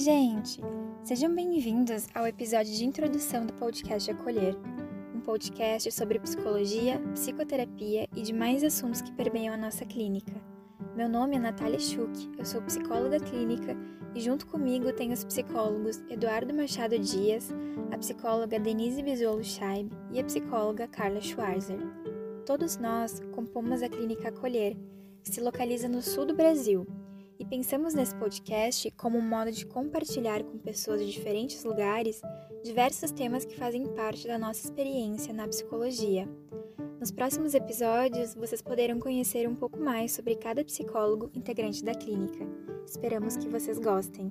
gente! Sejam bem-vindos ao episódio de introdução do podcast Acolher, um podcast sobre psicologia, psicoterapia e demais assuntos que permeiam a nossa clínica. Meu nome é Natália Schuch, eu sou psicóloga clínica e junto comigo tenho os psicólogos Eduardo Machado Dias, a psicóloga Denise Bisolo Scheib e a psicóloga Carla Schwarzer. Todos nós compomos a clínica Acolher, que se localiza no sul do Brasil e pensamos nesse podcast como um modo de compartilhar com pessoas de diferentes lugares diversos temas que fazem parte da nossa experiência na psicologia. Nos próximos episódios, vocês poderão conhecer um pouco mais sobre cada psicólogo integrante da clínica. Esperamos que vocês gostem.